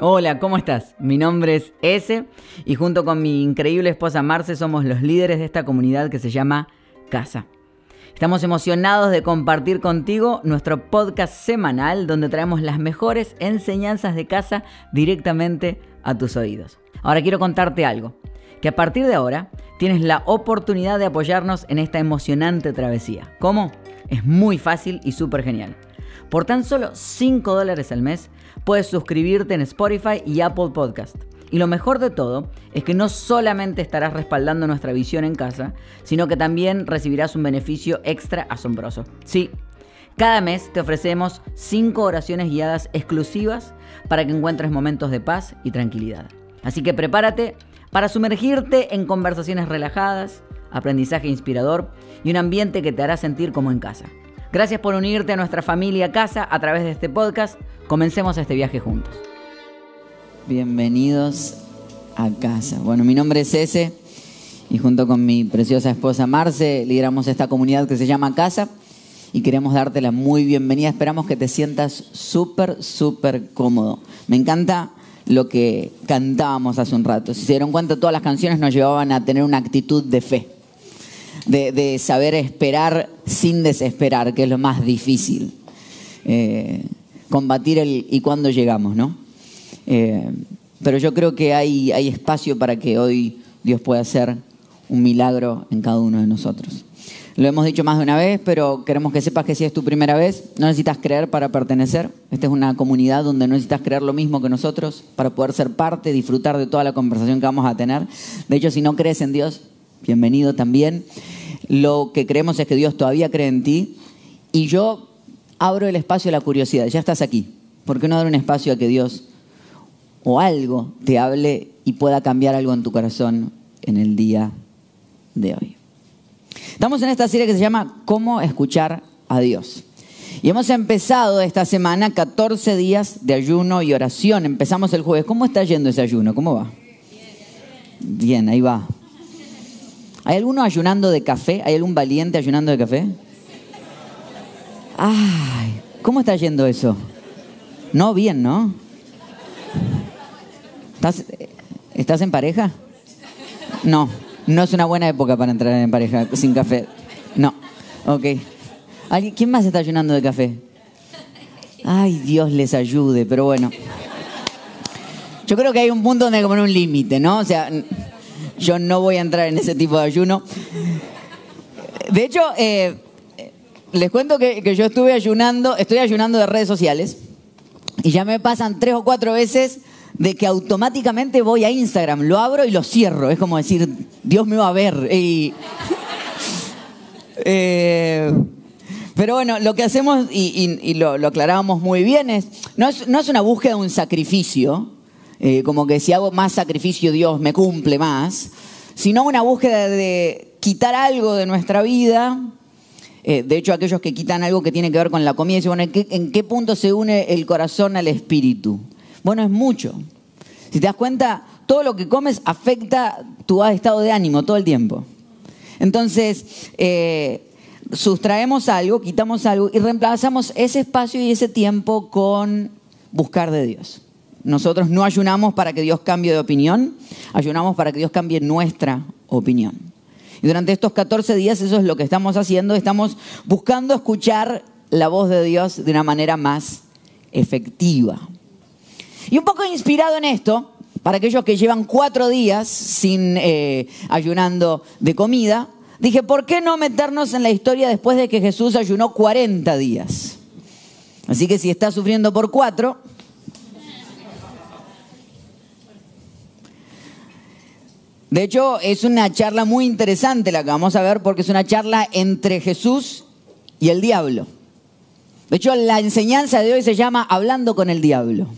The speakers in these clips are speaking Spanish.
Hola, ¿cómo estás? Mi nombre es Ese y junto con mi increíble esposa Marce somos los líderes de esta comunidad que se llama Casa. Estamos emocionados de compartir contigo nuestro podcast semanal donde traemos las mejores enseñanzas de casa directamente a tus oídos. Ahora quiero contarte algo, que a partir de ahora tienes la oportunidad de apoyarnos en esta emocionante travesía. ¿Cómo? Es muy fácil y súper genial. Por tan solo 5 dólares al mes puedes suscribirte en Spotify y Apple Podcast. Y lo mejor de todo es que no solamente estarás respaldando nuestra visión en casa, sino que también recibirás un beneficio extra asombroso. Sí, cada mes te ofrecemos 5 oraciones guiadas exclusivas para que encuentres momentos de paz y tranquilidad. Así que prepárate para sumergirte en conversaciones relajadas, aprendizaje inspirador y un ambiente que te hará sentir como en casa. Gracias por unirte a nuestra familia casa a través de este podcast. Comencemos este viaje juntos. Bienvenidos a casa. Bueno, mi nombre es Ese y junto con mi preciosa esposa Marce lideramos esta comunidad que se llama Casa y queremos darte la muy bienvenida. Esperamos que te sientas súper, súper cómodo. Me encanta lo que cantábamos hace un rato. Si se dieron cuenta, todas las canciones nos llevaban a tener una actitud de fe de, saber esperar sin desesperar, que es lo más difícil. Eh, combatir el y cuándo llegamos, ¿no? Eh, pero yo creo que hay, hay espacio para que hoy Dios pueda hacer un milagro en cada uno de nosotros. Lo hemos dicho más de una vez, pero queremos que sepas que si es tu primera vez, no necesitas creer para pertenecer. Esta es una comunidad donde no necesitas creer lo mismo que nosotros para poder ser parte, disfrutar de toda la conversación que vamos a tener. De hecho, si no crees en Dios, bienvenido también. Lo que creemos es que Dios todavía cree en ti y yo abro el espacio a la curiosidad. Ya estás aquí. ¿Por qué no dar un espacio a que Dios o algo te hable y pueda cambiar algo en tu corazón en el día de hoy? Estamos en esta serie que se llama ¿Cómo escuchar a Dios? Y hemos empezado esta semana 14 días de ayuno y oración. Empezamos el jueves. ¿Cómo está yendo ese ayuno? ¿Cómo va? Bien, ahí va. ¿Hay alguno ayunando de café? ¿Hay algún valiente ayunando de café? Ay, ¿cómo está yendo eso? No, bien, ¿no? ¿Estás, ¿Estás en pareja? No, no es una buena época para entrar en pareja sin café. No, ok. ¿Quién más está ayunando de café? Ay, Dios les ayude, pero bueno. Yo creo que hay un punto donde hay poner un límite, ¿no? O sea, yo no voy a entrar en ese tipo de ayuno. De hecho, eh, les cuento que, yo estuve ayunando, estoy ayunando de redes sociales y ya me pasan tres o cuatro veces de que automáticamente voy a Instagram, lo abro y lo cierro. Es como decir, Dios me va a ver. Eh, pero bueno, lo que hacemos, y, lo, aclarábamos muy bien, es no, es, no es una búsqueda de un sacrificio, eh, como que si hago más sacrificio Dios me cumple más, sino una búsqueda de quitar algo de nuestra vida. Eh, de hecho, aquellos que quitan algo que tiene que ver con la comida, dicen, bueno, ¿en qué, ¿en qué punto se une el corazón al espíritu? Bueno, es mucho. Si te das cuenta, todo lo que comes afecta tu estado de ánimo todo el tiempo. Entonces, eh, sustraemos algo, quitamos algo y reemplazamos ese espacio y ese tiempo con buscar de Dios. Nosotros no ayunamos para que Dios cambie de opinión, ayunamos para que Dios cambie nuestra opinión. Y durante estos 14 días eso es lo que estamos haciendo, estamos buscando escuchar la voz de Dios de una manera más efectiva. Y un poco inspirado en esto, para aquellos que llevan cuatro días sin eh, ayunando de comida, dije, ¿por qué no meternos en la historia después de que Jesús ayunó 40 días? Así que si estás sufriendo por cuatro, De hecho, es una charla muy interesante la que vamos a ver porque es una charla entre Jesús y el diablo. De hecho, la enseñanza de hoy se llama Hablando con el diablo.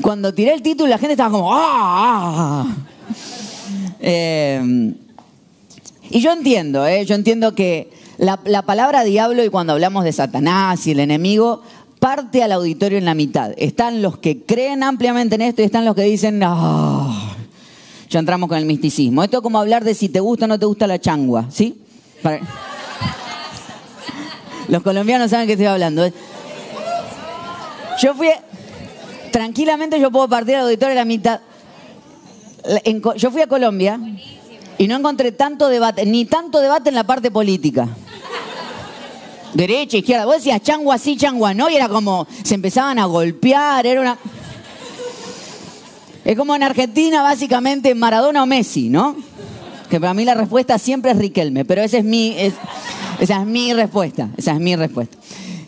Cuando tiré el título, la gente estaba como ¡Ah! Eh, y yo entiendo, ¿eh? yo entiendo que la, la palabra diablo y cuando hablamos de Satanás y el enemigo, parte al auditorio en la mitad. Están los que creen ampliamente en esto y están los que dicen, ah, ya entramos con el misticismo. Esto es como hablar de si te gusta o no te gusta la changua, ¿sí? Los colombianos saben que estoy hablando. ¿eh? Yo fui, Tranquilamente yo puedo partir al auditorio a la mitad. Yo fui a Colombia y no encontré tanto debate, ni tanto debate en la parte política. Derecha, izquierda. Vos decías changua sí, changua no, y era como, se empezaban a golpear, era una... Es como en Argentina, básicamente, Maradona o Messi, ¿no? Que para mí la respuesta siempre es Riquelme, pero esa es mi, esa es mi respuesta, esa es mi respuesta.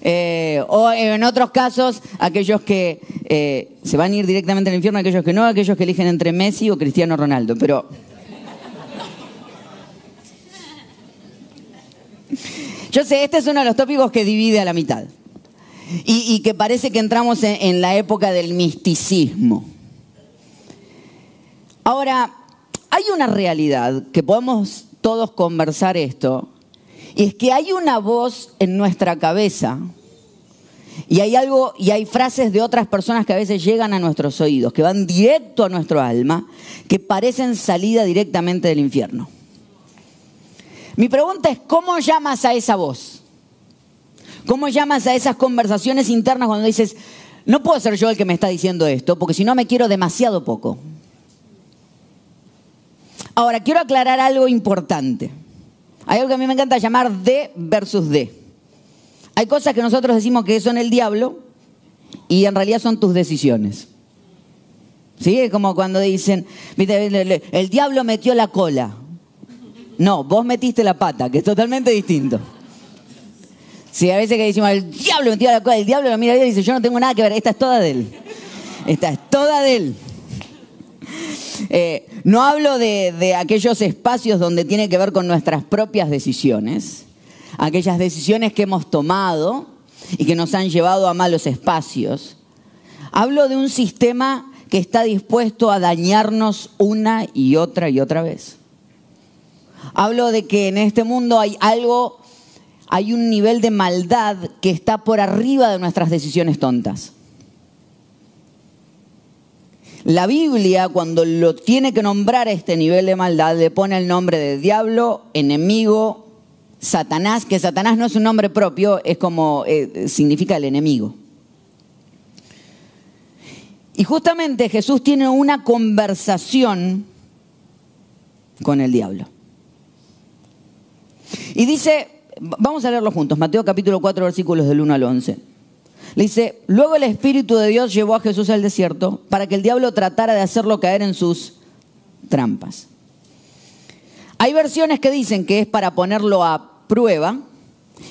Eh, o en otros casos, aquellos que eh, se van a ir directamente al infierno, aquellos que no, aquellos que eligen entre Messi o Cristiano Ronaldo. Pero Yo sé, este es uno de los tópicos que divide a la mitad. Y, que parece que entramos en, la época del misticismo. Ahora, hay una realidad que podemos todos conversar esto, y es que hay una voz en nuestra cabeza y hay algo y hay frases de otras personas que a veces llegan a nuestros oídos, que van directo a nuestro alma, que parecen salida directamente del infierno. Mi pregunta es, ¿cómo llamas a esa voz? ¿Cómo llamas a esas conversaciones internas cuando dices, no puedo ser yo el que me está diciendo esto, porque si no me quiero demasiado poco? Ahora, quiero aclarar algo importante. Hay algo que a mí me encanta llamar D versus D. Hay cosas que nosotros decimos que son el diablo y en realidad son tus decisiones. ¿Sí? Es como cuando dicen, el diablo metió la cola. No, vos metiste la pata, que es totalmente distinto. Sí, a veces que decimos, el diablo metió la cola, el diablo lo mira y dice, yo no tengo nada que ver, esta es toda de él. Esta es toda de él. Eh, no hablo de aquellos espacios donde tiene que ver con nuestras propias decisiones, aquellas decisiones que hemos tomado y que nos han llevado a malos espacios. Hablo de un sistema que está dispuesto a dañarnos una y otra y otra vez. Hablo de que en este mundo hay algo, hay un nivel de maldad que está por arriba de nuestras decisiones tontas. La Biblia, cuando lo tiene que nombrar este nivel de maldad, le pone el nombre de diablo, enemigo, Satanás, que Satanás no es un nombre propio, es como eh, significa el enemigo. Y justamente Jesús tiene una conversación con el diablo. Y dice, vamos a leerlo juntos, Mateo capítulo 4 versículos del 1 al 11. Le dice, luego el Espíritu de Dios llevó a Jesús al desierto para que el diablo tratara de hacerlo caer en sus trampas. Hay versiones que dicen que es para ponerlo a prueba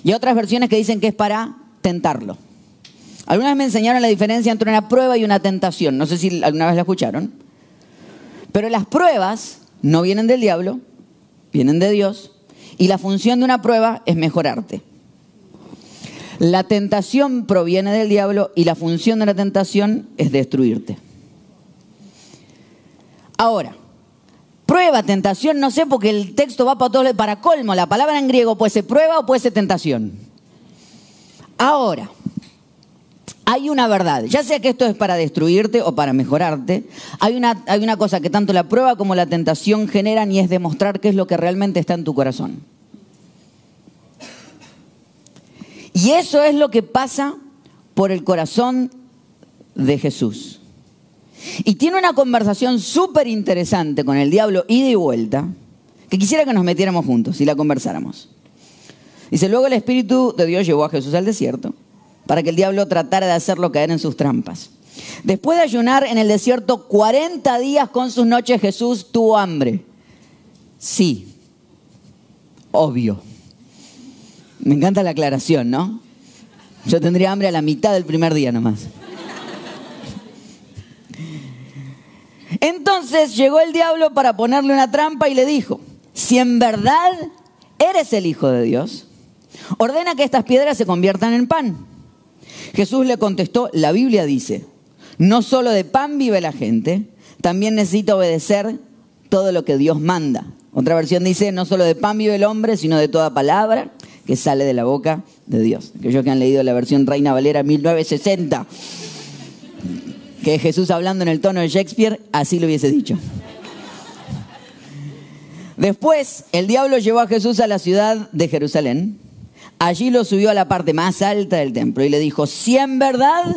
y otras versiones que dicen que es para tentarlo. Algunas me enseñaron la diferencia entre una prueba y una tentación. No sé si alguna vez la escucharon. Pero las pruebas no vienen del diablo, vienen de Dios y la función de una prueba es mejorarte. La tentación proviene del diablo y la función de la tentación es destruirte. Ahora, prueba, tentación, no sé porque el texto va para todo, para colmo, la palabra en griego puede ser prueba o puede ser tentación. Ahora, hay una verdad, ya sea que esto es para destruirte o para mejorarte, hay una, hay una cosa que tanto la prueba como la tentación generan y es demostrar qué es lo que realmente está en tu corazón. Y eso es lo que pasa por el corazón de Jesús. Y tiene una conversación súper interesante con el diablo ida y vuelta, que quisiera que nos metiéramos juntos y la conversáramos. Dice, luego el Espíritu de Dios llevó a Jesús al desierto para que el diablo tratara de hacerlo caer en sus trampas. Después de ayunar en el desierto 40 días con sus noches, Jesús tuvo hambre. Sí, obvio. Me encanta la aclaración, ¿no? Yo tendría hambre a la mitad del primer día nomás. Entonces llegó el diablo para ponerle una trampa y le dijo, si en verdad eres el Hijo de Dios, ordena que estas piedras se conviertan en pan. Jesús le contestó, la Biblia dice, no solo de pan vive la gente, también necesita obedecer todo lo que Dios manda. Otra versión dice, no solo de pan vive el hombre, sino de toda palabra que sale de la boca de Dios. Aquellos que han leído la versión Reina Valera 1960, que es Jesús hablando en el tono de Shakespeare, así lo hubiese dicho. Después, el diablo llevó a Jesús a la ciudad de Jerusalén Allí lo subió a la parte más alta del templo y le dijo, si en verdad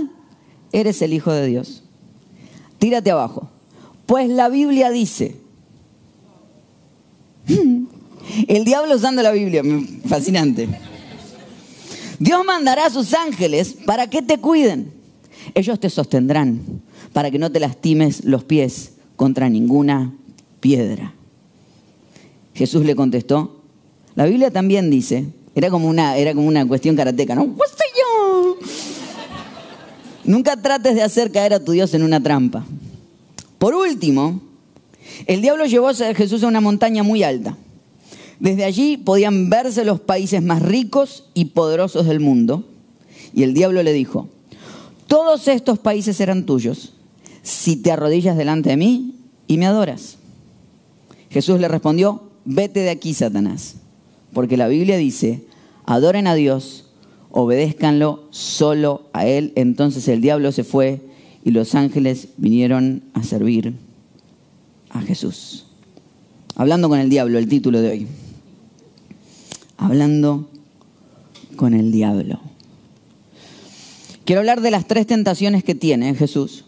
eres el Hijo de Dios, tírate abajo. Pues la Biblia dice, el diablo usando la Biblia, fascinante. Dios mandará a sus ángeles para que te cuiden. Ellos te sostendrán para que no te lastimes los pies contra ninguna piedra. Jesús le contestó, la Biblia también dice, era como una, era como una cuestión karateca, ¿no? yo? Nunca trates de hacer caer a tu Dios en una trampa. Por último, el diablo llevó a Jesús a una montaña muy alta. Desde allí podían verse los países más ricos y poderosos del mundo. Y el diablo le dijo, todos estos países serán tuyos si te arrodillas delante de mí y me adoras. Jesús le respondió, vete de aquí, Satanás, porque la Biblia dice, adoren a Dios, obedézcanlo solo a Él. Entonces el diablo se fue y los ángeles vinieron a servir a Jesús. Hablando con el diablo, el título de hoy. Hablando con el diablo. Quiero hablar de las tres tentaciones que tiene Jesús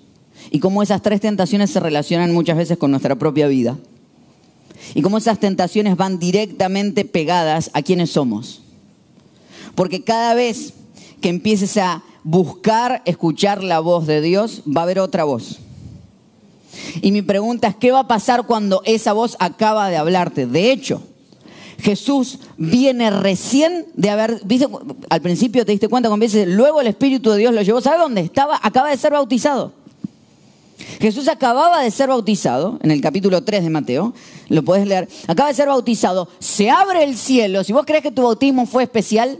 y cómo esas tres tentaciones se relacionan muchas veces con nuestra propia vida. Y cómo esas tentaciones van directamente pegadas a quienes somos. Porque cada vez que empieces a buscar escuchar la voz de Dios, va a haber otra voz. Y mi pregunta es, ¿qué va a pasar cuando esa voz acaba de hablarte? De hecho, Jesús viene recién de haber, al principio te diste cuenta cuando dice, luego el Espíritu de Dios lo llevó, ¿sabe dónde estaba? Acaba de ser bautizado. Jesús acababa de ser bautizado, en el capítulo 3 de Mateo, lo puedes leer, acaba de ser bautizado, se abre el cielo, si vos crees que tu bautismo fue especial,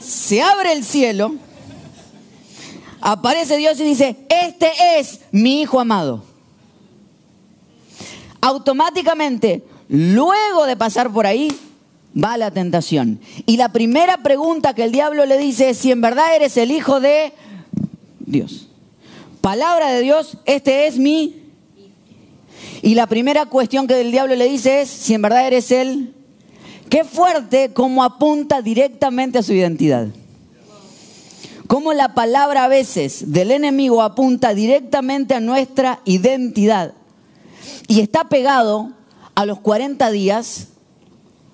se abre el cielo, aparece Dios y dice, este es mi Hijo amado. Automáticamente, luego de pasar por ahí, va la tentación. Y la primera pregunta que el diablo le dice es si en verdad eres el Hijo de Dios. Palabra de Dios, este es mi... Y la primera cuestión que el diablo le dice es si en verdad eres él. Qué fuerte como apunta directamente a su identidad. Cómo la palabra a veces del enemigo apunta directamente a nuestra identidad. Y está pegado a los 40 días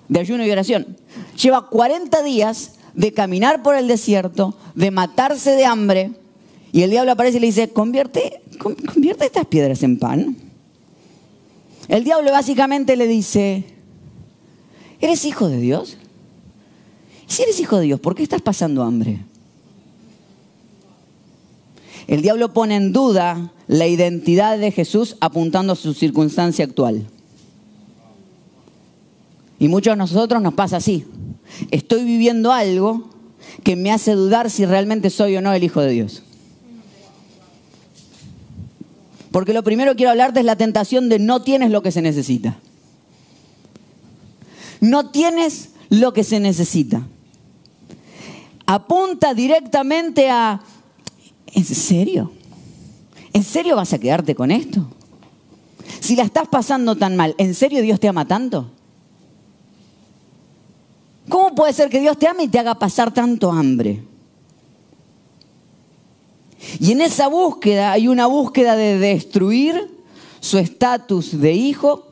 de ayuno y oración. Lleva 40 días de caminar por el desierto, de matarse de hambre, y el diablo aparece y le dice, convierte, convierte estas piedras en pan. El diablo básicamente le dice, ¿eres hijo de Dios? Y si eres hijo de Dios, ¿por qué estás pasando hambre? El diablo pone en duda la identidad de Jesús apuntando a su circunstancia actual. Y muchos de nosotros nos pasa así. Estoy viviendo algo que me hace dudar si realmente soy o no el Hijo de Dios. Porque lo primero que quiero hablarte es la tentación de no tienes lo que se necesita. No tienes lo que se necesita. Apunta directamente a, ¿en serio? ¿En serio vas a quedarte con esto? Si la estás pasando tan mal, ¿en serio Dios te ama tanto? ¿Cómo puede ser que Dios te ame y te haga pasar tanto hambre? Y en esa búsqueda hay una búsqueda de destruir su estatus de hijo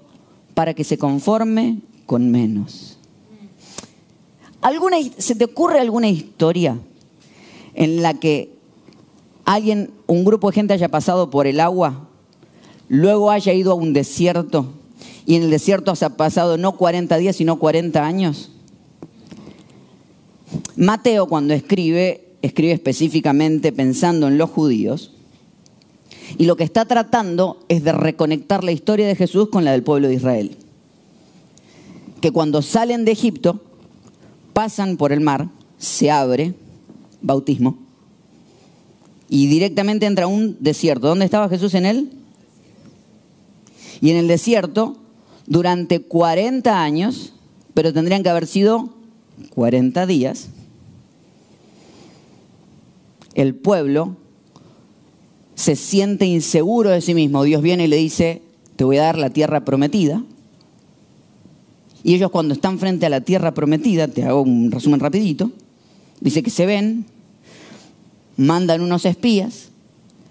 para que se conforme con menos. ¿Alguna, ¿Se te ocurre alguna historia en la que alguien, un grupo de gente haya pasado por el agua, luego haya ido a un desierto y en el desierto haya pasado no 40 días, sino 40 años? Mateo cuando escribe escribe específicamente pensando en los judíos, y lo que está tratando es de reconectar la historia de Jesús con la del pueblo de Israel. Que cuando salen de Egipto, pasan por el mar, se abre, bautismo, y directamente entra un desierto. ¿Dónde estaba Jesús en él? Y en el desierto, durante 40 años, pero tendrían que haber sido 40 días, el pueblo se siente inseguro de sí mismo. Dios viene y le dice, te voy a dar la tierra prometida. Y ellos cuando están frente a la tierra prometida, te hago un resumen rapidito, dice que se ven, mandan unos espías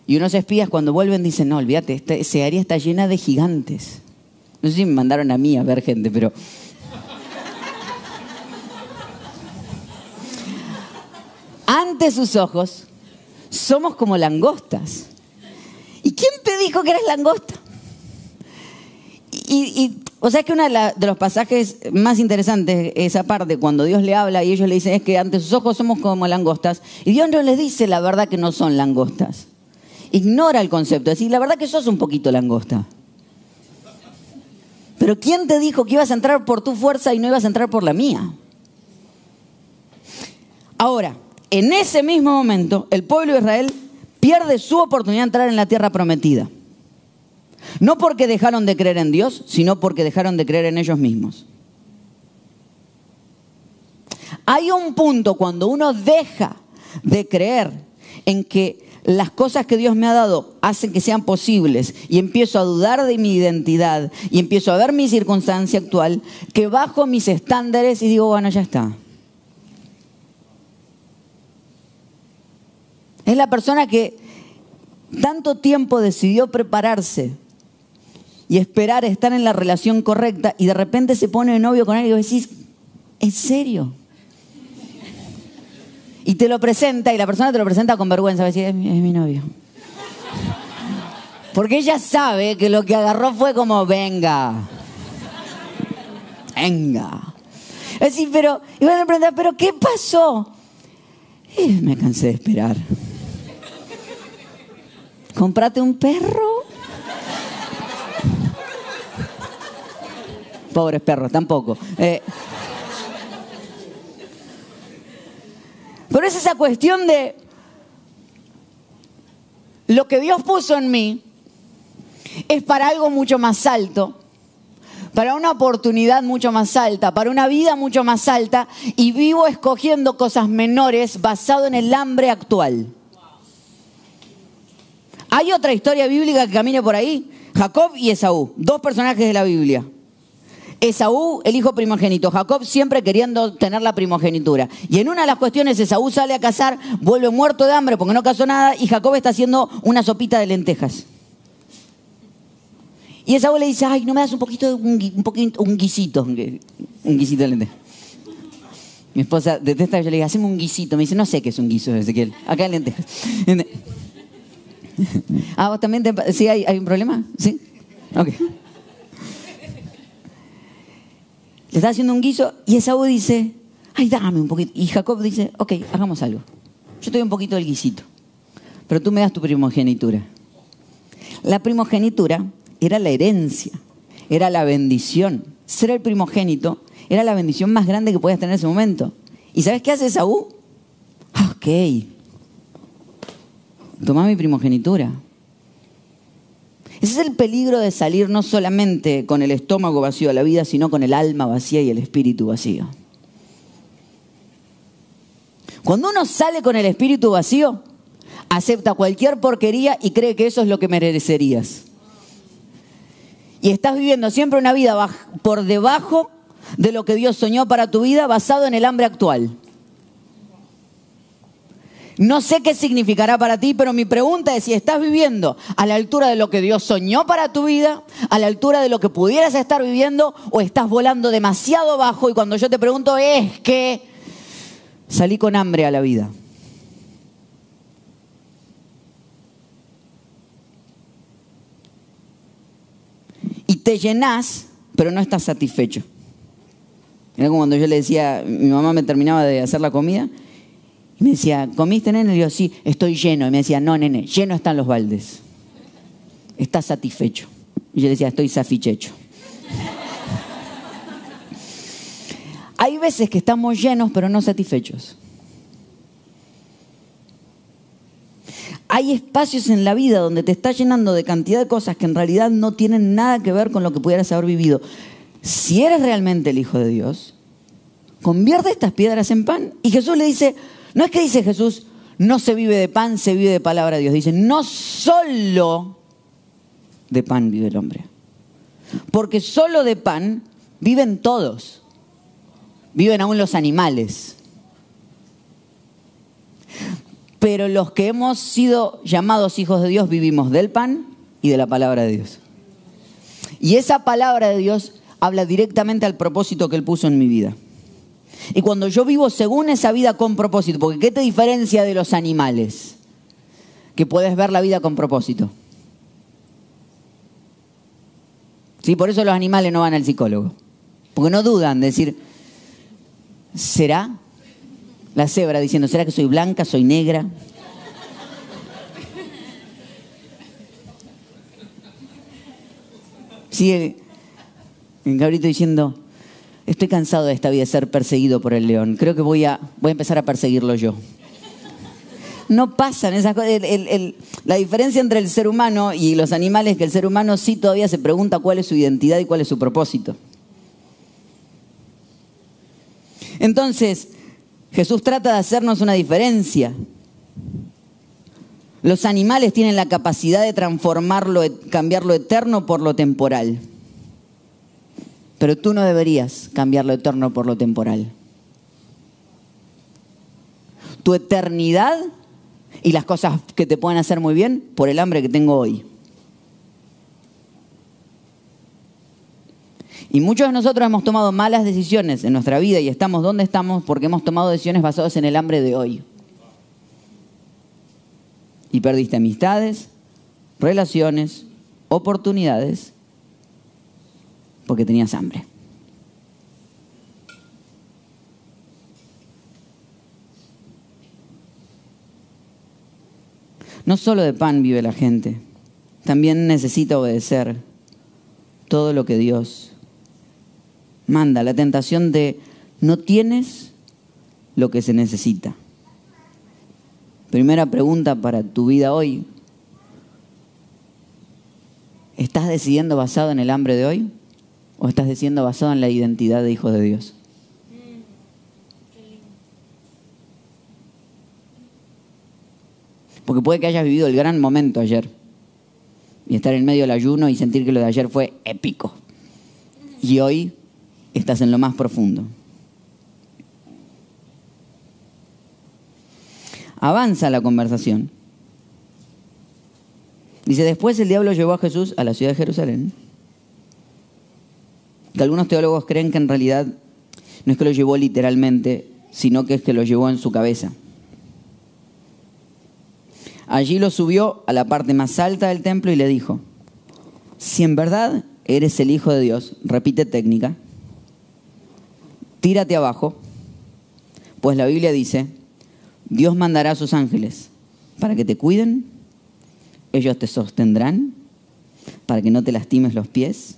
Y unos espías cuando vuelven dicen, no, olvídate, esta, esa área está llena de gigantes. No sé si me mandaron a mí a ver gente, pero... Ante sus ojos somos como langostas. ¿Y quién te dijo que eres langosta? O sea, es que uno de, los pasajes más interesantes, esa parte, cuando Dios le habla y ellos le dicen, es que ante sus ojos somos como langostas, y Dios no les dice la verdad que no son langostas. Ignora el concepto, es decir, la verdad que sos un poquito langosta. Pero ¿quién te dijo que ibas a entrar por tu fuerza y no ibas a entrar por la mía? Ahora, en ese mismo momento, el pueblo de Israel pierde su oportunidad de entrar en la tierra prometida. No porque dejaron de creer en Dios, sino porque dejaron de creer en ellos mismos. Hay un punto cuando uno deja de creer en que las cosas que Dios me ha dado hacen que sean posibles y empiezo a dudar de mi identidad y empiezo a ver mi circunstancia actual, que bajo mis estándares y digo, bueno, ya está. Es la persona que tanto tiempo decidió prepararse y esperar estar en la relación correcta y de repente se pone de novio con alguien y decís, ¿en serio? Y te lo presenta y la persona te lo presenta con vergüenza, va a decir, es mi, novio. Porque ella sabe que lo que agarró fue como, venga, venga. Es decir, pero, y van a preguntar, ¿pero qué pasó? Me cansé de esperar. Comprate un perro. Pobres perros, tampoco. Eh, pero es esa cuestión de lo que Dios puso en mí es para algo mucho más alto, para una oportunidad mucho más alta, para una vida mucho más alta, y vivo escogiendo cosas menores basado en el hambre actual. Hay otra historia bíblica que camine por ahí. Jacob y Esaú, dos personajes de la Biblia. Esaú, el hijo primogénito, Jacob siempre queriendo tener la primogenitura. Y en una de las cuestiones, Esaú sale a cazar, vuelve muerto de hambre porque no cazó nada, y Jacob está haciendo una sopita de lentejas. Y Esaú le dice, ay, ¿no me das un poquito, de un, poquito, un guisito? Un guisito de lentejas. Mi esposa detesta que yo le diga, hacemos un guisito. Me dice, no sé qué es un guiso, Ezequiel. Acá en lentejas. ah, ¿vos también ¿Sí hay, un problema? ¿Sí? Ok. Le está haciendo un guiso y Esaú dice, ay, dame un poquito. Y Jacob dice, ok, hagamos algo. Yo te doy un poquito del guisito, pero tú me das tu primogenitura. La primogenitura era la herencia, era la bendición. Ser el primogénito era la bendición más grande que podías tener en ese momento. ¿Y sabes qué hace Esaú? Ok, Toma mi primogenitura. Ese es el peligro de salir no solamente con el estómago vacío a la vida, sino con el alma vacía y el espíritu vacío. Cuando uno sale con el espíritu vacío, acepta cualquier porquería y cree que eso es lo que merecerías. Y estás viviendo siempre una vida por debajo de lo que Dios soñó para tu vida basado en el hambre actual. No sé qué significará para ti, pero mi pregunta es si estás viviendo a la altura de lo que Dios soñó para tu vida, a la altura de lo que pudieras estar viviendo, o estás volando demasiado bajo y cuando yo te pregunto es que salí con hambre a la vida. Y te llenas, pero no estás satisfecho. Era como cuando yo le decía, mi mamá me terminaba de hacer la comida y me decía, ¿comiste, nene? Y yo, sí, estoy lleno. Y me decía, no, nene, lleno están los baldes. Estás satisfecho. Y yo decía, estoy safichecho. Hay veces que estamos llenos, pero no satisfechos. Hay espacios en la vida donde te estás llenando de cantidad de cosas que en realidad no tienen nada que ver con lo que pudieras haber vivido. Si eres realmente el Hijo de Dios, convierte estas piedras en pan. Y Jesús le dice, no es que dice Jesús, no se vive de pan, se vive de palabra de Dios. Dice, no solo de pan vive el hombre. Porque solo de pan viven todos. Viven aún los animales. pero los que hemos sido llamados hijos de Dios vivimos del pan y de la palabra de Dios. Y esa palabra de Dios habla directamente al propósito que Él puso en mi vida. Y cuando yo vivo según esa vida con propósito, porque ¿qué te diferencia de los animales? Que puedes ver la vida con propósito. Sí, por eso los animales no van al psicólogo. Porque no dudan de decir, ¿será? La cebra diciendo, ¿será que soy blanca, soy negra? Sí, el, el cabrito diciendo, estoy cansado de esta vida de ser perseguido por el león. Creo que voy a, voy a empezar a perseguirlo yo. No pasan esas cosas. la diferencia entre el ser humano y los animales es que el ser humano sí todavía se pregunta cuál es su identidad y cuál es su propósito. Entonces, Jesús trata de hacernos una diferencia. Los animales tienen la capacidad de transformarlo, cambiar lo eterno por lo temporal. Pero tú no deberías cambiar lo eterno por lo temporal. Tu eternidad y las cosas que te pueden hacer muy bien por el hambre que tengo hoy. Y muchos de nosotros hemos tomado malas decisiones en nuestra vida y estamos donde estamos porque hemos tomado decisiones basadas en el hambre de hoy. Y perdiste amistades, relaciones, oportunidades porque tenías hambre. No solo de pan vive la gente, también necesita obedecer todo lo que Dios manda. La tentación de no tienes lo que se necesita. Primera pregunta para tu vida hoy. ¿Estás decidiendo basado en el hambre de hoy? ¿O estás decidiendo basado en la identidad de hijo de Dios? Porque puede que hayas vivido el gran momento ayer y estar en medio del ayuno y sentir que lo de ayer fue épico. Y hoy estás en lo más profundo. Avanza la conversación. Dice, después el diablo llevó a Jesús a la ciudad de Jerusalén. Que algunos teólogos creen que en realidad no es que lo llevó literalmente, sino que es que lo llevó en su cabeza. Allí lo subió a la parte más alta del templo y le dijo, si en verdad eres el Hijo de Dios, repite técnica, tírate abajo, pues la Biblia dice, Dios mandará a sus ángeles para que te cuiden, ellos te sostendrán, para que no te lastimes los pies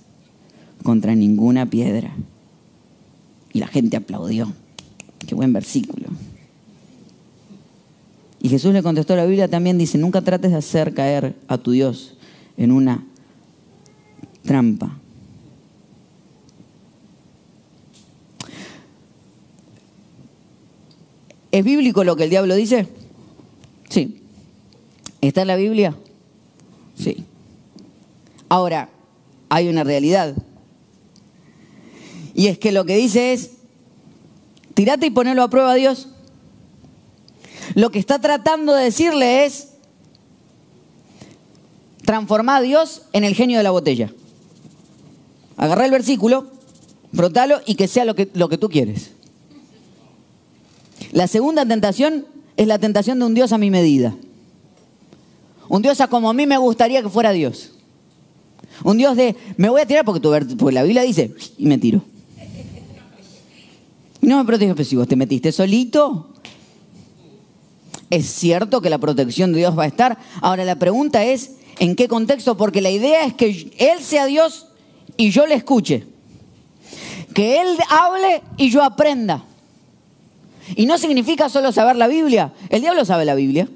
contra ninguna piedra. Y la gente aplaudió. Qué buen versículo. Y Jesús le contestó, la Biblia también dice, nunca trates de hacer caer a tu Dios en una trampa. ¿Es bíblico lo que el diablo dice? Sí. ¿Está en la Biblia? Sí. Ahora, hay una realidad. Y es que lo que dice es, tirate y ponelo a prueba a Dios. Lo que está tratando de decirle es, transformar a Dios en el genio de la botella. Agarra el versículo, frotalo y que sea lo que, lo que tú quieres. La segunda tentación es la tentación de un Dios a mi medida. Un Dios a como a mí me gustaría que fuera Dios. Un Dios de, me voy a tirar porque, tu, porque la Biblia dice, y me tiro. No me protege, pero si vos te metiste solito, es cierto que la protección de Dios va a estar. Ahora la pregunta es, ¿en qué contexto? Porque la idea es que Él sea Dios y yo le escuche. Que Él hable y yo aprenda. Y no significa solo saber la Biblia. El diablo sabe la Biblia.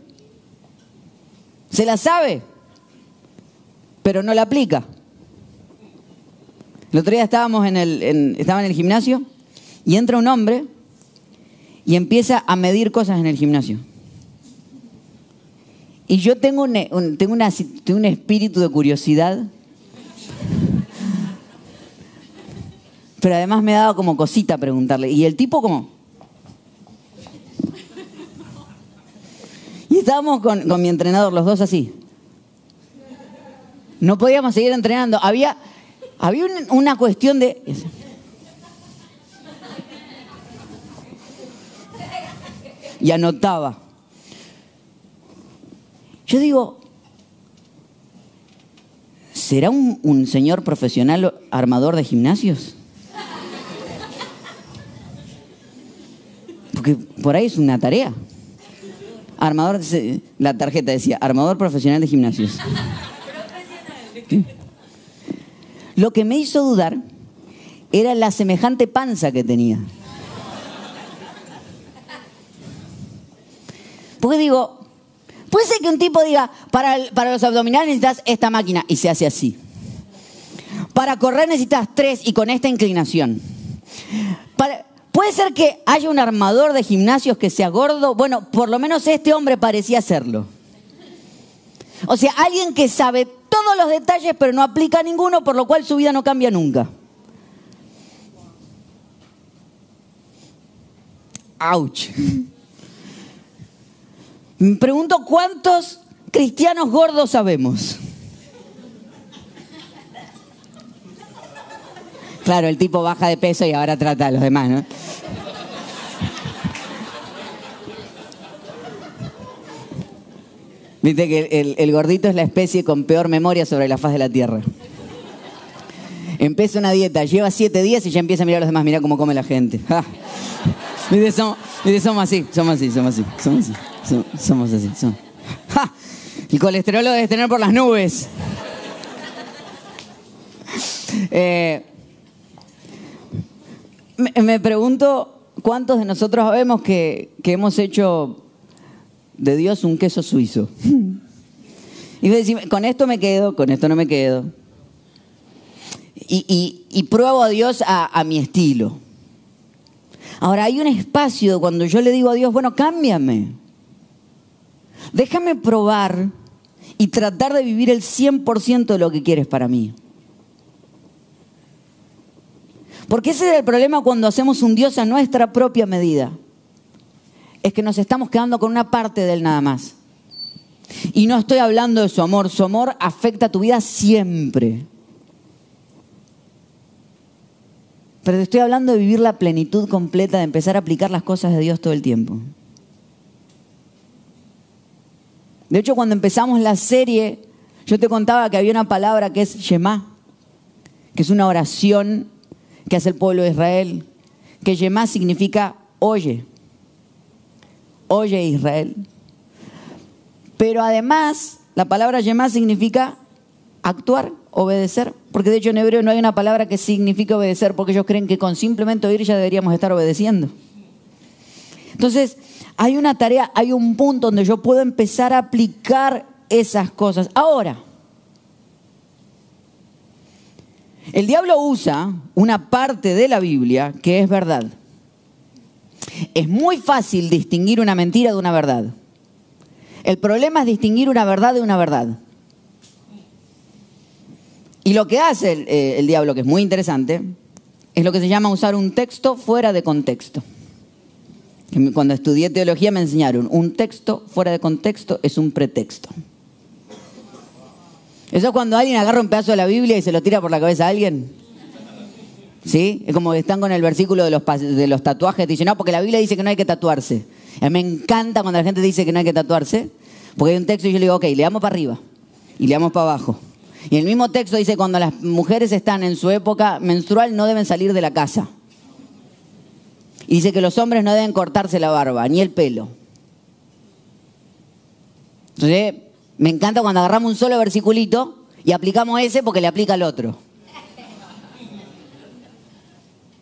Se la sabe, pero no la aplica. El otro día estábamos en el, estaba en el gimnasio y entra un hombre y empieza a medir cosas en el gimnasio. Y yo tengo un, tengo, una, tengo un espíritu de curiosidad. Pero además me dado como cosita preguntarle. Y el tipo como... Y estábamos con, con mi entrenador, los dos así. No podíamos seguir entrenando. Había, había un- una cuestión de... Y anotaba. Yo digo, ¿será un, señor profesional armador de gimnasios? Porque por ahí es una tarea. Armador, la tarjeta decía, armador profesional de gimnasios. Lo que me hizo dudar era la semejante panza que tenía. Porque digo, puede ser que un tipo diga, para, los abdominales necesitas esta máquina y se hace así. Para correr necesitas tres y con esta inclinación. Puede ser que haya un armador de gimnasios que sea gordo. Bueno, por lo menos este hombre parecía serlo. O sea, alguien que sabe todos los detalles pero no aplica ninguno, por lo cual su vida no cambia nunca. Ouch. Me pregunto cuántos cristianos gordos sabemos. Claro, el tipo baja de peso y ahora trata a los demás, ¿no? Viste que el, el gordito es la especie con peor memoria sobre la faz de la tierra. Empieza una dieta, lleva siete días y ya empieza a mirar a los demás, mira cómo come la gente. Ah. Viste, somos, somos así, somos así, somos así, somos así, somos, así. Somos. ¡Ja! El colesterol lo debes tener por las nubes. Eh, me, pregunto cuántos de nosotros sabemos que, hemos hecho de Dios un queso suizo. Y decís, con esto me quedo, con esto no me quedo. Y, pruebo a Dios a, a mi estilo. Ahora, hay un espacio cuando yo le digo a Dios, bueno, cámbiame. Déjame probar y tratar de vivir el 100% de lo que quieres para mí. Porque ese es el problema cuando hacemos un Dios a nuestra propia medida. Es que nos estamos quedando con una parte de Él nada más. Y no estoy hablando de su amor. Su amor afecta a tu vida siempre. Pero te estoy hablando de vivir la plenitud completa, de empezar a aplicar las cosas de Dios todo el tiempo. De hecho, cuando empezamos la serie, yo te contaba que había una palabra que es Shema, que es una oración que hace el pueblo de Israel, que Shema significa oye, oye Israel. Pero además, la palabra Shema significa actuar, obedecer, porque de hecho en hebreo no hay una palabra que signifique obedecer, porque ellos creen que con simplemente oír ya deberíamos estar obedeciendo. Entonces, hay una tarea, hay un punto donde yo puedo empezar a aplicar esas cosas. Ahora, el diablo usa una parte de la Biblia que es verdad. Es muy fácil distinguir una mentira de una verdad. El problema es distinguir una verdad de una verdad. Y lo que hace el, eh, el diablo, que es muy interesante, es lo que se llama usar un texto fuera de contexto. Cuando estudié teología me enseñaron, un texto fuera de contexto es un pretexto. Eso es cuando alguien agarra un pedazo de la Biblia y se lo tira por la cabeza a alguien. ¿Sí? Es como que están con el versículo de los, de los tatuajes. Dicen, no, porque la Biblia dice que no hay que tatuarse. A mí me encanta cuando la gente dice que no hay que tatuarse. Porque hay un texto y yo le digo, ok, leamos para arriba. Y leamos para abajo. Y el mismo texto dice, cuando las mujeres están en su época menstrual no deben salir de la casa. Y dice que los hombres no deben cortarse la barba, ni el pelo. Entonces, me encanta cuando agarramos un solo versiculito y aplicamos ese porque le aplica al otro.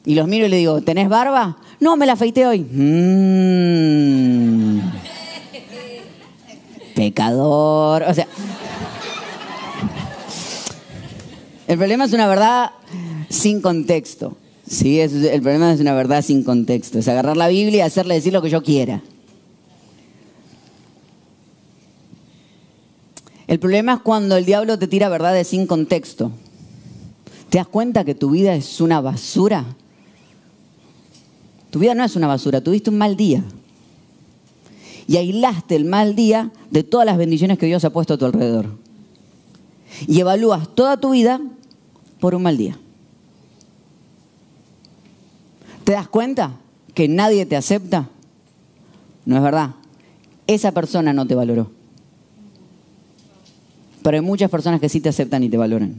Y los miro y le digo, ¿tenés barba? No, me la afeité hoy. Mm. Pecador. O sea. El problema es una verdad sin contexto. Sí, el problema es una verdad sin contexto. Es agarrar la Biblia y hacerle decir lo que yo quiera. El problema es cuando el diablo te tira verdades sin contexto. ¿Te das cuenta que tu vida es una basura? Tu vida no es una basura, tuviste un mal día. y aislaste el mal día de todas las bendiciones que Dios ha puesto a tu alrededor. Y evalúas toda tu vida por un mal día. ¿Te das cuenta que nadie te acepta? No es verdad. Esa persona no te valoró. Pero hay muchas personas que sí te aceptan y te valoran.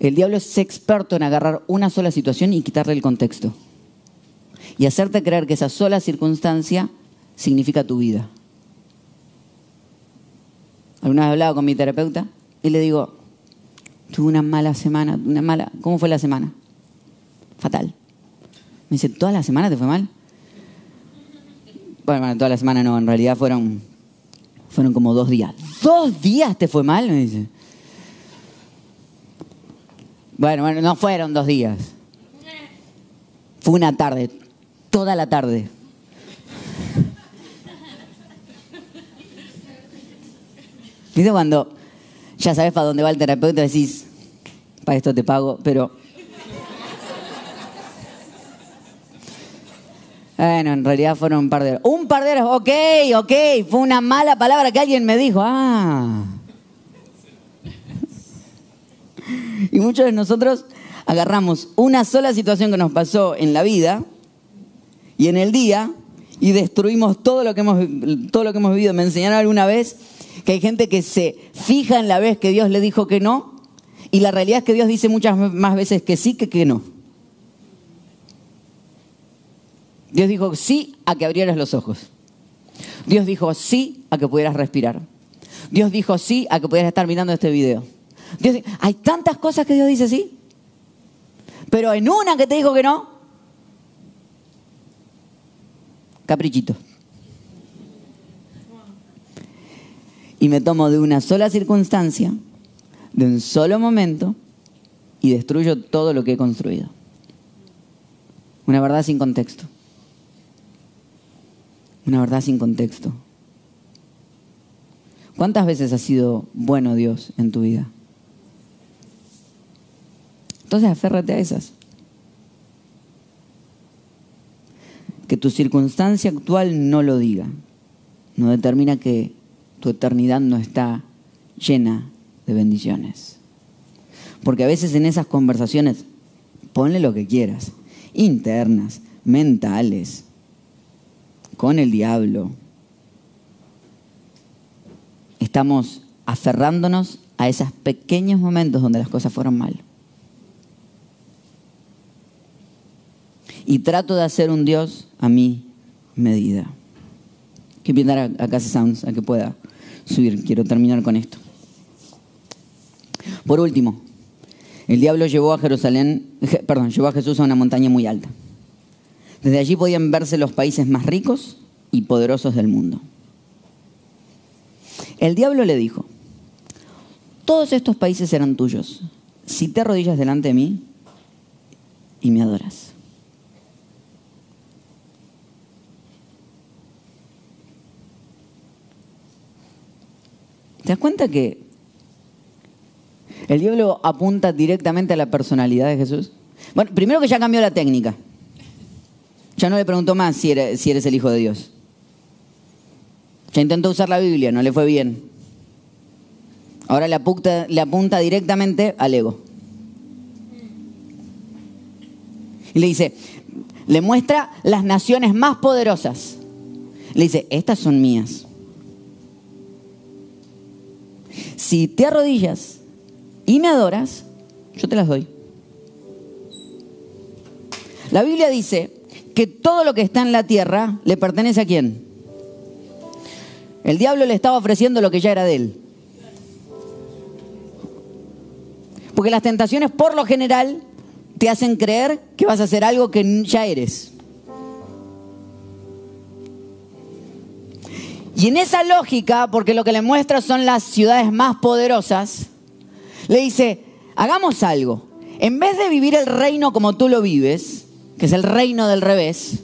El diablo es experto en agarrar una sola situación y quitarle el contexto. Y hacerte creer que esa sola circunstancia significa tu vida. Alguna vez hablado con mi terapeuta y le digo, tuve una mala semana, una mala, ¿cómo fue la semana? Fatal. Me dice, ¿toda la semana te fue mal? Bueno, bueno, toda la semana no, en realidad fueron, fueron como dos días. ¿Dos días te fue mal? Me dice. Bueno, bueno, no fueron dos días. Fue una tarde, toda la tarde. ¿Viste cuando ya sabes para dónde va el terapeuta decís, para esto te pago, pero... Bueno, en realidad fueron un par de horas. Un par de horas, ok, ok, fue una mala palabra que alguien me dijo. Ah. Y muchos de nosotros agarramos una sola situación que nos pasó en la vida y en el día y destruimos todo lo que hemos, todo lo que hemos vivido. Me enseñaron alguna vez que hay gente que se fija en la vez que Dios le dijo que no y la realidad es que Dios dice muchas más veces que sí que que no. Dios dijo sí a que abrieras los ojos. Dios dijo sí a que pudieras respirar. Dios dijo sí a que pudieras estar mirando este video. Dios, hay tantas cosas que Dios dice sí. Pero en una que te dijo que no, caprichito. Y me tomo de una sola circunstancia, de un solo momento, y destruyo todo lo que he construido. Una verdad sin contexto. Una verdad sin contexto. ¿Cuántas veces ha sido bueno Dios en tu vida? Entonces aférrate a esas. Que tu circunstancia actual no lo diga. No determina que tu eternidad no está llena de bendiciones. Porque a veces en esas conversaciones, ponle lo que quieras, internas, mentales, con el diablo, estamos aferrándonos a esos pequeños momentos donde las cosas fueron mal. Y trato de hacer un Dios a mi medida. Que invitar a, a Casa Sounds a que pueda subir. Quiero terminar con esto. Por último, el diablo llevó a Jerusalén, perdón, llevó a Jesús a una montaña muy alta. Desde allí podían verse los países más ricos y poderosos del mundo. El diablo le dijo, todos estos países serán tuyos si te arrodillas delante de mí y me adoras. ¿Te das cuenta que el diablo apunta directamente a la personalidad de Jesús? Bueno, primero que ya cambió la técnica. Ya no le preguntó más si eres, el Hijo de Dios. Ya intentó usar la Biblia, no le fue bien. Ahora le apunta directamente al ego. Y le dice, le muestra las naciones más poderosas. Le dice, estas son mías. Si te arrodillas y me adoras, yo te las doy. La Biblia dice que todo lo que está en la tierra le pertenece a quién? El diablo le estaba ofreciendo lo que ya era de él. Porque las tentaciones por lo general te hacen creer que vas a hacer algo que ya eres. Y en esa lógica, porque lo que le muestra son las ciudades más poderosas, le dice, hagamos algo. En vez de vivir el reino como tú lo vives, que es el reino del revés,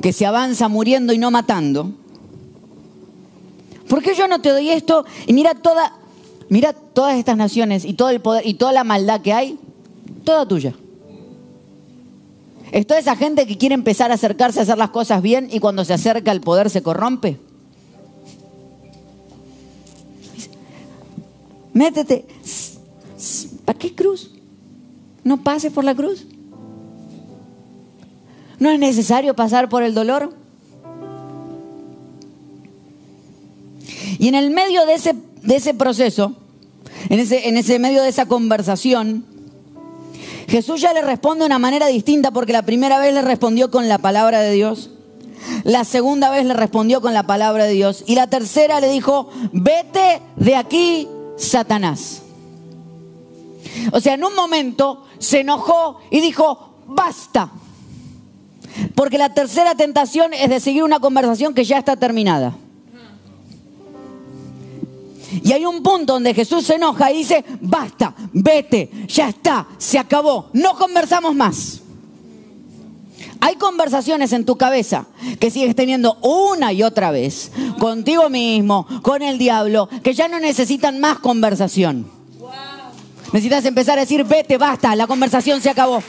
que se avanza muriendo y no matando, ¿por qué yo no te doy esto? Y mira toda, mira todas estas naciones y todo el poder y toda la maldad que hay, toda tuya. es toda esa gente que quiere empezar a acercarse a hacer las cosas bien y cuando se acerca al poder se corrompe. Métete. ¿Para qué cruz? No pases por la cruz. No es necesario pasar por el dolor. Y en el medio de ese, de ese proceso, en ese, en ese medio de esa conversación, Jesús ya le responde de una manera distinta porque la primera vez le respondió con la palabra de Dios. La segunda vez le respondió con la palabra de Dios. Y la tercera le dijo, vete de aquí, Satanás. O sea, en un momento se enojó y dijo, basta. Porque la tercera tentación es de seguir una conversación que ya está terminada. Y hay un punto donde Jesús se enoja y dice, basta, vete, ya está, se acabó, no conversamos más. Hay conversaciones en tu cabeza que sigues teniendo una y otra vez contigo mismo, con el diablo, que ya no necesitan más conversación. Necesitas empezar a decir, vete, basta, la conversación se acabó.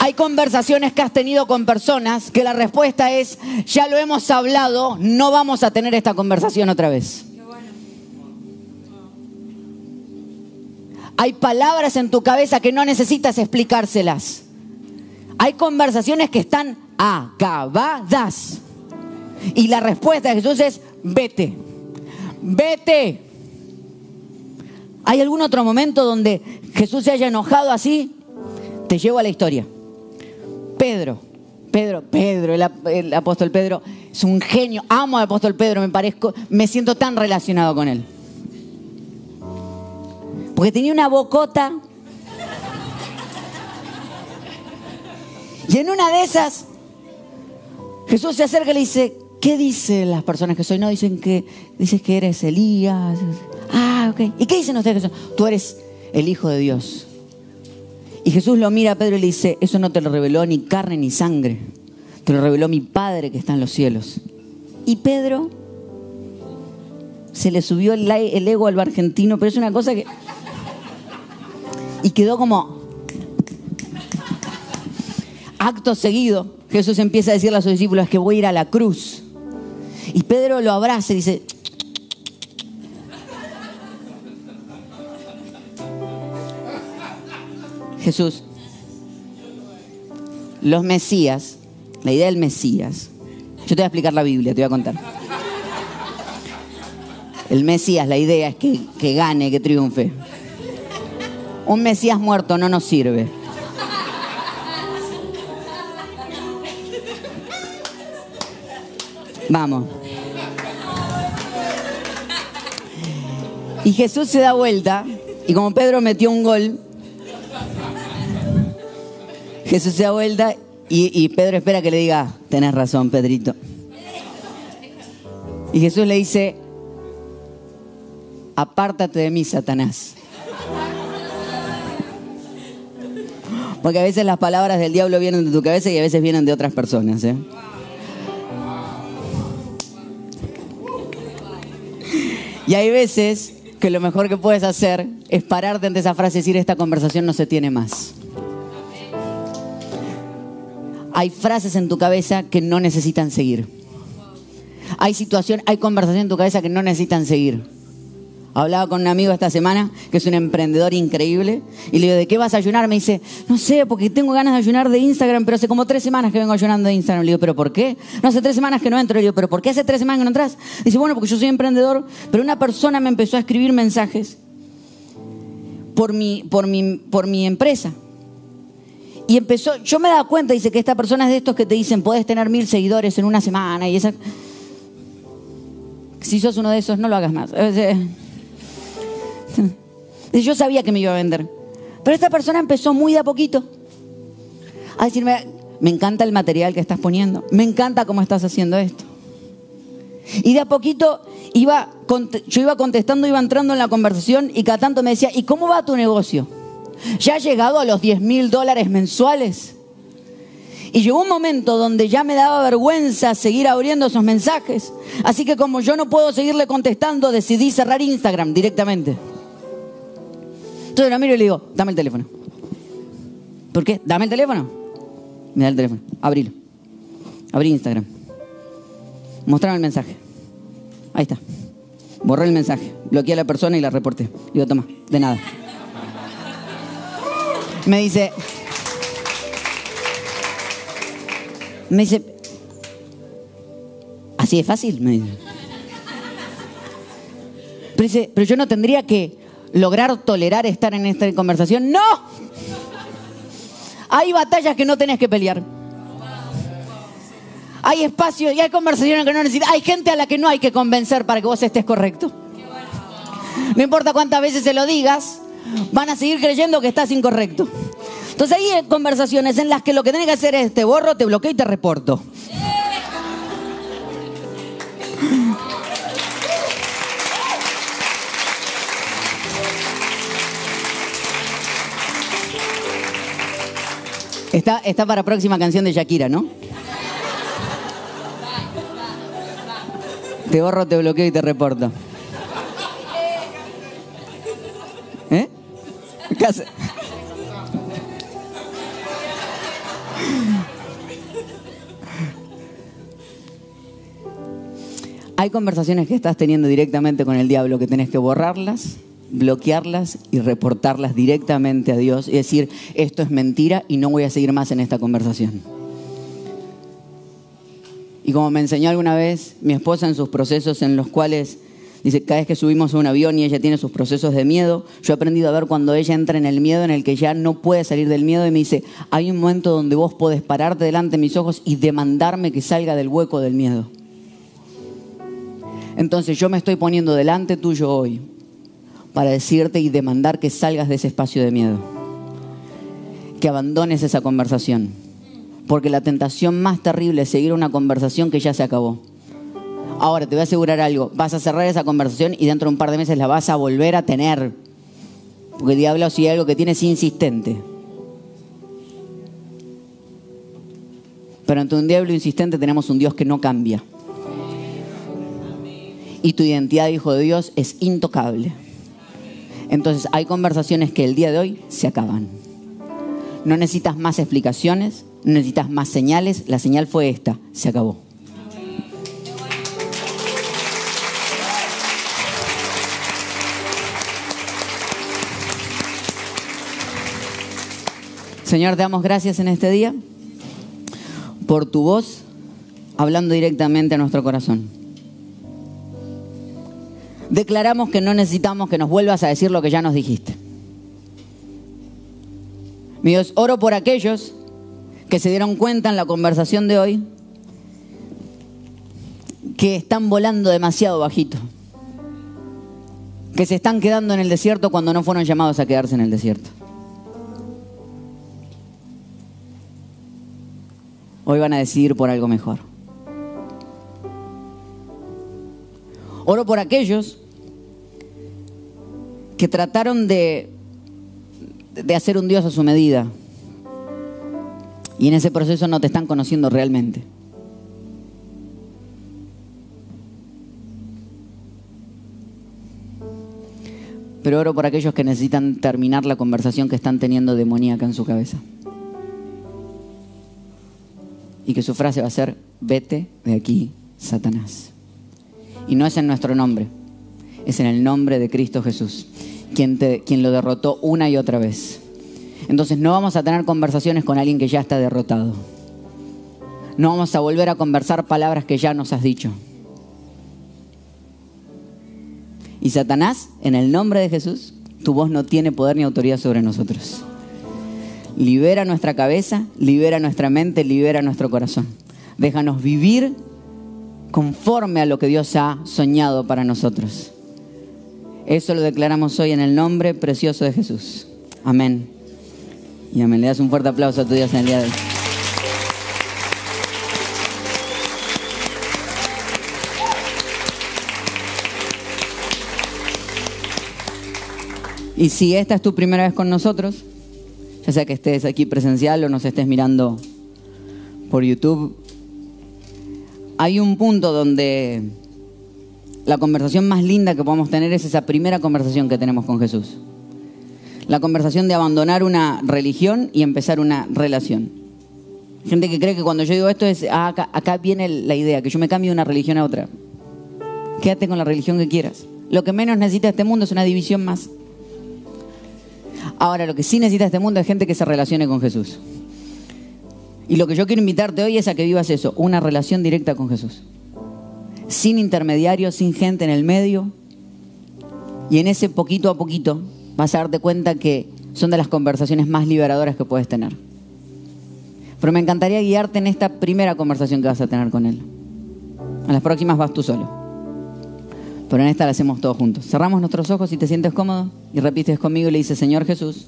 Hay conversaciones que has tenido con personas que la respuesta es, ya lo hemos hablado, no vamos a tener esta conversación otra vez. Hay palabras en tu cabeza que no necesitas explicárselas. Hay conversaciones que están acabadas. Y la respuesta de Jesús es, vete, vete. ¿Hay algún otro momento donde Jesús se haya enojado así? Te llevo a la historia. Pedro, Pedro, Pedro, el, apóstol Pedro es un genio. Amo al apóstol Pedro, me parezco, me siento tan relacionado con él. Porque tenía una bocota. Y en una de esas, Jesús se acerca y le dice, ¿qué dicen las personas que soy? No, dicen que, dices que eres Elías. Ah, ok. ¿Y qué dicen ustedes? Tú eres el Hijo de Dios. Y Jesús lo mira a Pedro y le dice, eso no te lo reveló ni carne ni sangre, te lo reveló mi Padre que está en los cielos. Y Pedro se le subió el, ego al argentino, pero es una cosa que... Y quedó como... Acto seguido, Jesús empieza a decirle a sus discípulos que voy a ir a la cruz. Y Pedro lo abraza y dice, Jesús, los Mesías, la idea del Mesías, yo te voy a explicar la Biblia, te voy a contar. El Mesías, la idea es que, que gane, que triunfe. Un Mesías muerto no nos sirve. Vamos. Y Jesús se da vuelta y como Pedro metió un gol, Jesús se da vuelta y, Pedro espera que le diga, tenés razón, Pedrito. Y Jesús le dice, apártate de mí, Satanás. Porque a veces las palabras del diablo vienen de tu cabeza y a veces vienen de otras personas. ¿eh? Y hay veces que lo mejor que puedes hacer es pararte ante esa frase y decir, esta conversación no se tiene más hay frases en tu cabeza que no necesitan seguir. Hay situación, hay conversación en tu cabeza que no necesitan seguir. Hablaba con un amigo esta semana que es un emprendedor increíble y le digo, ¿de qué vas a ayunar? Me dice, no sé, porque tengo ganas de ayunar de Instagram, pero hace como tres semanas que vengo ayunando de Instagram. Le digo, ¿pero por qué? No, hace tres semanas que no entro. Le digo, ¿pero por qué hace tres semanas que no entras? Dice, bueno, porque yo soy emprendedor, pero una persona me empezó a escribir mensajes por mi, por mi, por mi empresa. Y empezó, yo me daba cuenta, dice que esta persona es de estos que te dicen, puedes tener mil seguidores en una semana y esa... Si sos uno de esos, no lo hagas más. Yo sabía que me iba a vender. Pero esta persona empezó muy de a poquito a decirme, me encanta el material que estás poniendo, me encanta cómo estás haciendo esto. Y de a poquito iba, yo iba contestando, iba entrando en la conversación y cada tanto me decía, ¿y cómo va tu negocio? ¿Ya ha llegado a los 10 mil dólares mensuales? Y llegó un momento donde ya me daba vergüenza seguir abriendo esos mensajes. Así que como yo no puedo seguirle contestando, decidí cerrar Instagram directamente. Entonces la miro y le digo, dame el teléfono. ¿Por qué? Dame el teléfono. Me da el teléfono. Abrilo. Abrí Instagram. Mostrame el mensaje. Ahí está. Borré el mensaje. Bloqueé a la persona y la reporté. Digo, toma, de nada. Me dice. Me dice. Así es fácil, me dice. Dice, pero yo no tendría que lograr tolerar estar en esta conversación. ¡No! Hay batallas que no tenés que pelear. Hay espacios y hay conversaciones que no necesitas. Hay gente a la que no hay que convencer para que vos estés correcto. No importa cuántas veces se lo digas, van a seguir creyendo que estás incorrecto. Entonces hay conversaciones en las que lo que tenés que hacer es te borro, te bloqueo y te reporto. Está, está para próxima canción de Shakira, ¿no? Te borro, te bloqueo y te reporto. ¿Eh? Casa. Hay conversaciones que estás teniendo directamente con el diablo que tenés que borrarlas, bloquearlas y reportarlas directamente a Dios y decir, esto es mentira y no voy a seguir más en esta conversación. Y como me enseñó alguna vez mi esposa en sus procesos en los cuales dice, cada vez que subimos a un avión y ella tiene sus procesos de miedo, yo he aprendido a ver cuando ella entra en el miedo en el que ya no puede salir del miedo y me dice, hay un momento donde vos podés pararte delante de mis ojos y demandarme que salga del hueco del miedo. Entonces yo me estoy poniendo delante tuyo hoy para decirte y demandar que salgas de ese espacio de miedo, que abandones esa conversación, porque la tentación más terrible es seguir una conversación que ya se acabó. Ahora te voy a asegurar algo, vas a cerrar esa conversación y dentro de un par de meses la vas a volver a tener, porque el diablo si hay algo que tiene es insistente. Pero ante un diablo insistente tenemos un Dios que no cambia y tu identidad de hijo de Dios es intocable. Entonces hay conversaciones que el día de hoy se acaban. No necesitas más explicaciones, no necesitas más señales, la señal fue esta, se acabó. Señor, te damos gracias en este día por tu voz hablando directamente a nuestro corazón declaramos que no necesitamos que nos vuelvas a decir lo que ya nos dijiste. Mi Dios, oro por aquellos que se dieron cuenta en la conversación de hoy que están volando demasiado bajito, que se están quedando en el desierto cuando no fueron llamados a quedarse en el desierto. Hoy van a decidir por algo mejor. Oro por aquellos que trataron de, de hacer un Dios a su medida y en ese proceso no te están conociendo realmente. Pero oro por aquellos que necesitan terminar la conversación que están teniendo demoníaca en su cabeza. Y que su frase va a ser, vete de aquí, Satanás. Y no es en nuestro nombre, es en el nombre de Cristo Jesús, quien, quien lo derrotó una y otra vez. Entonces no vamos a tener conversaciones con alguien que ya está derrotado. No vamos a volver a conversar palabras que ya nos has dicho. Y Satanás, en el nombre de Jesús, tu voz no tiene poder ni autoridad sobre nosotros. Libera nuestra cabeza, libera nuestra mente, libera nuestro corazón. Déjanos vivir conforme a lo que Dios ha soñado para nosotros. Eso lo declaramos hoy en el nombre precioso de Jesús. Amén. Y amén. Le das un fuerte aplauso a tu Dios en el día de hoy. Y si esta es tu primera vez con nosotros, ya sea que estés aquí presencial o nos estés mirando por YouTube, hay un punto donde la conversación más linda que podemos tener es esa primera conversación que tenemos con Jesús. la conversación de abandonar una religión y empezar una relación. Gente que cree que cuando yo digo esto es, ah, acá, acá viene la idea, que yo me cambio de una religión a otra. Quédate con la religión que quieras. Lo que menos necesita este mundo es una división más. Ahora, lo que sí necesita este mundo es gente que se relacione con Jesús. Y lo que yo quiero invitarte hoy es a que vivas eso, una relación directa con Jesús. Sin intermediarios, sin gente en el medio. Y en ese poquito a poquito vas a darte cuenta que son de las conversaciones más liberadoras que puedes tener. Pero me encantaría guiarte en esta primera conversación que vas a tener con Él. En las próximas vas tú solo. Pero en esta la hacemos todos juntos. Cerramos nuestros ojos si te sientes cómodo y repites conmigo y le dices, Señor Jesús,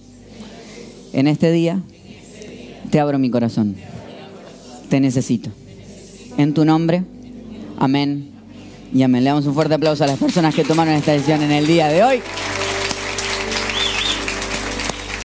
en este día te abro mi corazón. Te necesito. En tu nombre, amén y amén. Le damos un fuerte aplauso a las personas que tomaron esta decisión en el día de hoy.